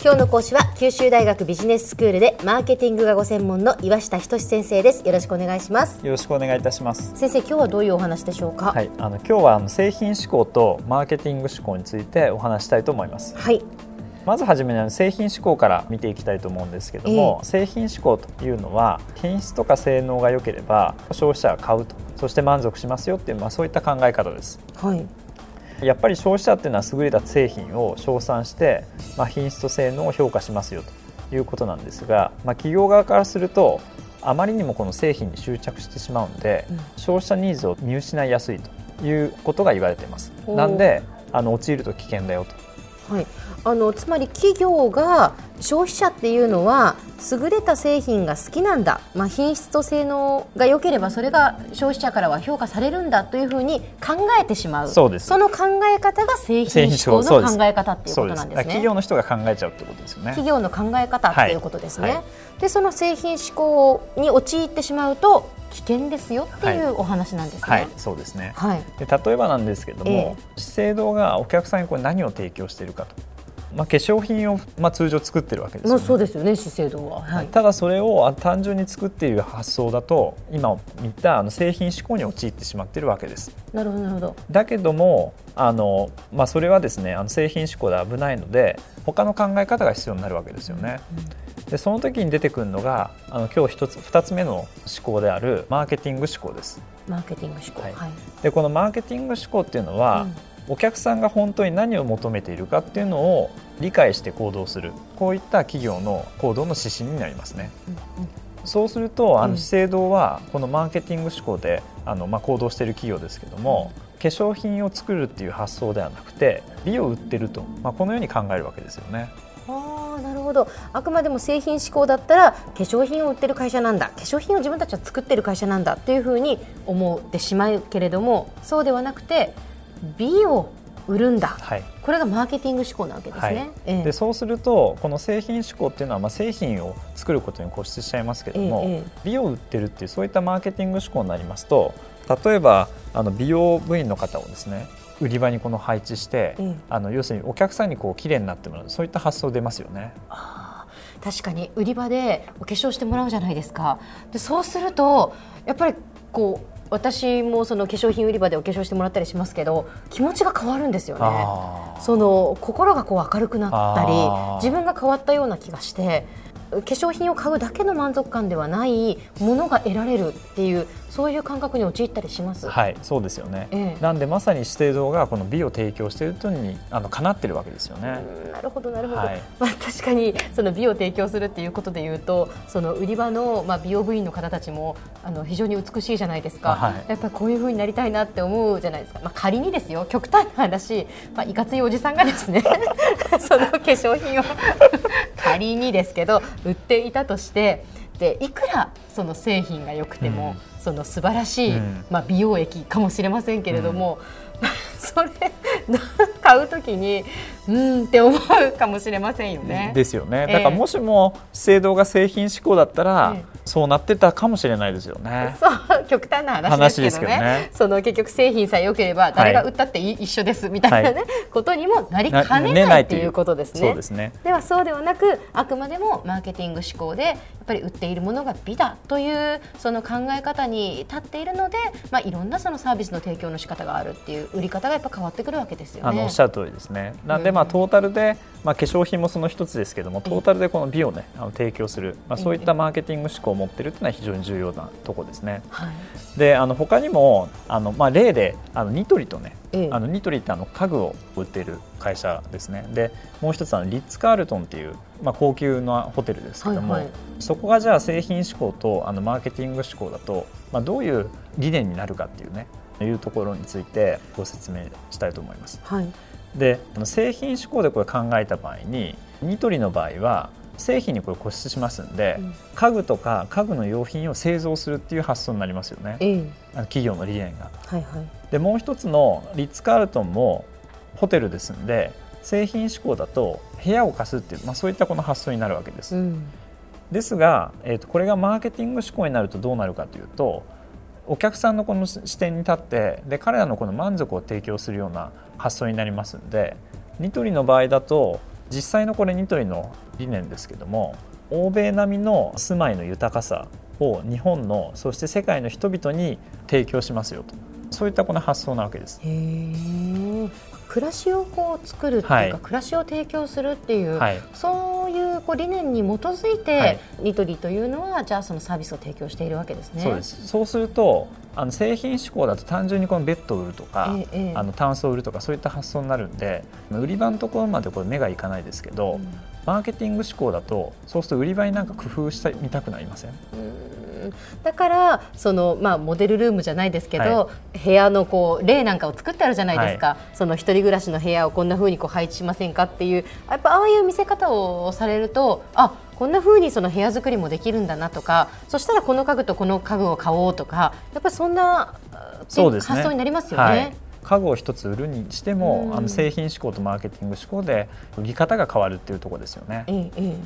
今日の講師は九州大学ビジネススクールでマーケティングがご専門の岩下仁先生です。よろしくお願いします。よろしくお願いいたします。先生今日はどういうお話でしょうか？はいあの今日はあの製品思考とマーケティング思考についてお話したいと思います。はい。まずはじめに製品思考から見ていきたいと思うんですけども、えー、製品思考というのは品質とか性能が良ければ消費者が買うと。そして満足しますよっていう、まあ、そういった考え方です。はいやっぱり消費者っていうのは優れた製品を称賛して、まあ、品質と性能を評価しますよということなんですが、まあ、企業側からするとあまりにもこの製品に執着してしまうので、うん、消費者ニーズを見失いやすいということが言われています。なんであの陥ると危険だよと。はい、あのつまり企業が消費者っていうのは優れた製品が好きなんだ、まあ、品質と性能が良ければそれが消費者からは評価されるんだというふうに考えてしまう。そうです。その考え方が製品思考の考え方っていうことなんですね。企業の人が考えちゃうってことですよね。企業の考え方っていうことですね、はい。はい、でその製品思考に陥ってしまうと危険ですよっていうお話なんですね。はい、はい、そうですね。はい、で例えばなんですけども、えー、資生堂がお客さんにこれ何を提供しているかと。まあ、化粧品を、まあ、通常作ってるわけですよ、ね、そうですよね資生堂は、はい、ただそれを単純に作っている発想だと今見たあの製品思考に陥ってしまっているわけです。なるほどなるほど。だけどもあの、まあ、それはですねあの製品思考で危ないので他の考え方が必要になるわけですよね、うんでその時に出てくるのがあの今日一つ二つ目の思考であるマーケティング思考です。マーケティング思考、はい、でこのマーケティング思考っていうのは、うん、お客さんが本当に何を求めているかっていうのを理解して行動する。こういった企業の行動の指針になりますね。うんうんそうするとあの資生堂はこのマーケティング思考であの、まあ、行動している企業ですけども、化粧品を作るっていう発想ではなくて美を売ってると、まあ、このように考えるわけですよね。なるほど。あくまでも製品志向だったら化粧品を売ってる会社なんだ。化粧品を自分たちは作ってる会社なんだっていうふうに思ってしまうけれどもそうではなくて美を売るんだ、はい、これがマーケティング思考なわけですね、はい。ええ、でそうするとこの製品思考っていうのは、まあ、製品を作ることに固執しちゃいますけれども、え、美を売ってるっていうそういったマーケティング思考になりますと例えばあの美容部員の方をですね売り場にこの配置して、うん、あの要するにお客さんにこう綺麗になってもらうそういった発想出ますよね。確かに。売り場でお化粧してもらうじゃないですか。でそうするとやっぱりこう私もその化粧品売り場でお化粧してもらったりしますけど気持ちが変わるんですよね。その心がこう明るくなったり自分が変わったような気がして化粧品を買うだけの満足感ではないものが得られるっていうそういう感覚に陥ったりします？はい、そうですよね。ええ、なんでまさに資生堂がこの美を提供しているとにあのかなってるわけですよね。なるほどなるほど。はい、まあ確かにその美を提供するっていうことで言うと、その売り場のまあ美容部員の方たちもあの非常に美しいじゃないですか。はい、やっぱりこういうふうになりたいなって思うじゃないですか。まあ仮にですよ、極端な話、まあいかついおじさんがですね、その化粧品を仮にですけど売っていたとして。でいくらその製品が良くても、うん、その素晴らしい、うん、まあ、美容液かもしれませんけれども、うん、それ買うときにうんって思うかもしれませんよね。ですよね。だからもしも資生堂が製品志向だったら、えーそうなってたかもしれないですよね。そう極端な話ですけどね。ねその結局製品さえ良ければ誰が売ったって一緒ですみたいなね、はい、ことにもなりかねないっていうことですね。そうですね。ではそうではなくあくまでもマーケティング思考でやっぱり売っているものが美だというその考え方に立っているので、まあいろんなそのサービスの提供の仕方があるっていう売り方がやっぱ変わってくるわけですよね。あのおっしゃる通りですね。なんでまあトータルでまあ化粧品もその一つですけどもトータルでこの美をねあの提供するまあそういったマーケティング思考を持っているというのは非常にに重要なとこですね。はい、であの他にもあの、まあ、例であのニトリとね、ええ、あのニトリってあの家具を売っている会社ですね。でもう一つあのリッツ・カールトンっていう、まあ、高級なホテルですけども、はいはい、そこがじゃあ製品志向とあのマーケティング志向だと、まあ、どういう理念になるかっていうねいうところについてご説明したいと思います。はい、で製品志向でこれ考えた場合にニトリの場合は製品にこれ固執しますんで、うん、家具とか家具の用品を製造するっていう発想になりますよね、えあの企業の理念が。はいはい、でもう一つのリッツ・カールトンもホテルですんで製品志向だと部屋を貸すっていう、まあ、そういったこの発想になるわけです。うん、ですが、えーと、これがマーケティング志向になるとどうなるかというとお客さんのこの視点に立ってで彼らのこの満足を提供するような発想になりますんでニトリの場合だと実際のこれニトリの理念ですけども欧米並みの住まいの豊かさを日本のそして世界の人々に提供しますよと。そういったこの発想なわけです。暮らしをこう作るっていうか、はい、暮らしを提供するっていう、はい、そういうこう理念に基づいて、はい、ニトリというのはじゃあそのサービスを提供しているわけですね。そうです。そうするとあの製品志向だと単純にこのベッドを売るとか、ええ、あのタンスを売るとかそういった発想になるんで売り場のところまでこれ目がいかないですけど、うん、マーケティング志向だとそうすると売り場になんか工夫してみたくなりません、うん。だからその、まあ、モデルルームじゃないですけど、はい、部屋のこう例なんかを作ってあるじゃないですか、はい、その一人暮らしの部屋をこんなふうにこう配置しませんかっていうやっぱああいう見せ方をされるとあこんなふうにその部屋作りもできるんだなとかそしたらこの家具とこの家具を買おうとかやっぱりそんな発想になりますよね。はい家具を一つ売るにしても、あの製品志向とマーケティング志向で売り方が変わるっていうところですよね。ええ、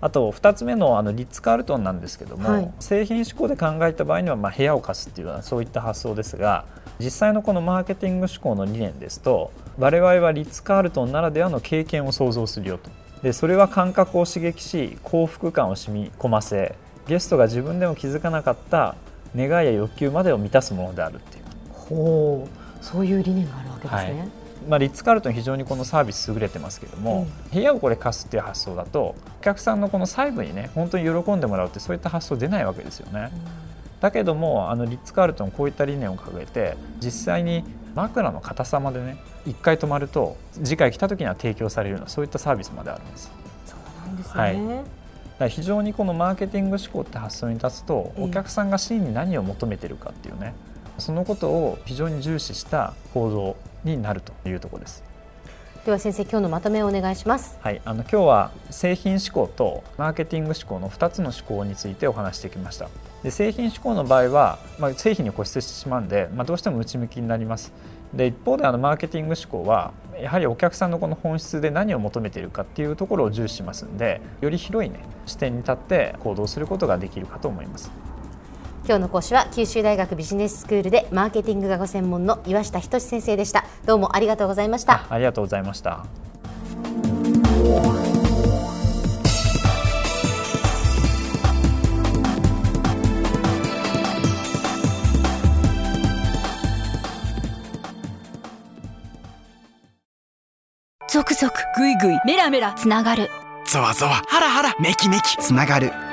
あと2つ目のあのリッツ・カールトンなんですけども、はい、製品志向で考えた場合にはまあ部屋を貸すっていうようなそういった発想ですが実際のこのマーケティング志向の理念ですと我々はリッツ・カールトンならではの経験を想像するよと。でそれは感覚を刺激し幸福感を染み込ませゲストが自分でも気づかなかった願いや欲求までを満たすものであるっていう。ほうそういう理念があるわけですね。はいまあ、リッツ・カールトン非常にこのサービス優れてますけども、うん、部屋をこれ貸すっていう発想だとお客さんのこの細部にね本当に喜んでもらうってそういった発想出ないわけですよね。うん、だけどもあのリッツ・カールトンこういった理念を掲げて実際に枕の硬さまでね1回泊まると次回来た時には提供されるようなそういったサービスまであるんです。そうなんですね、はい非常にこのマーケティング思考って発想に立つとお客さんが真に何を求めてるかっていうねそのことを非常に重視した行動になるというところです。では先生今日のまとめをお願いします。はい、あの今日は製品思考とマーケティング思考の2つの思考についてお話してきました。で製品思考の場合は、まあ、製品に固執してしまうんで、まあ、どうしても内向きになります。で一方であのマーケティング思考はやはりお客さんのこの本質で何を求めているかっていうところを重視しますんでより広い、ね、視点に立って行動することができるかと思います。今日の講師は九州大学ビジネススクールでマーケティングがご専門の岩下仁先生でした。どうもありがとうございました。ありがとうございました。続々ぐいぐいメラメラつながる。ゾワゾワハラハラメキメキつながる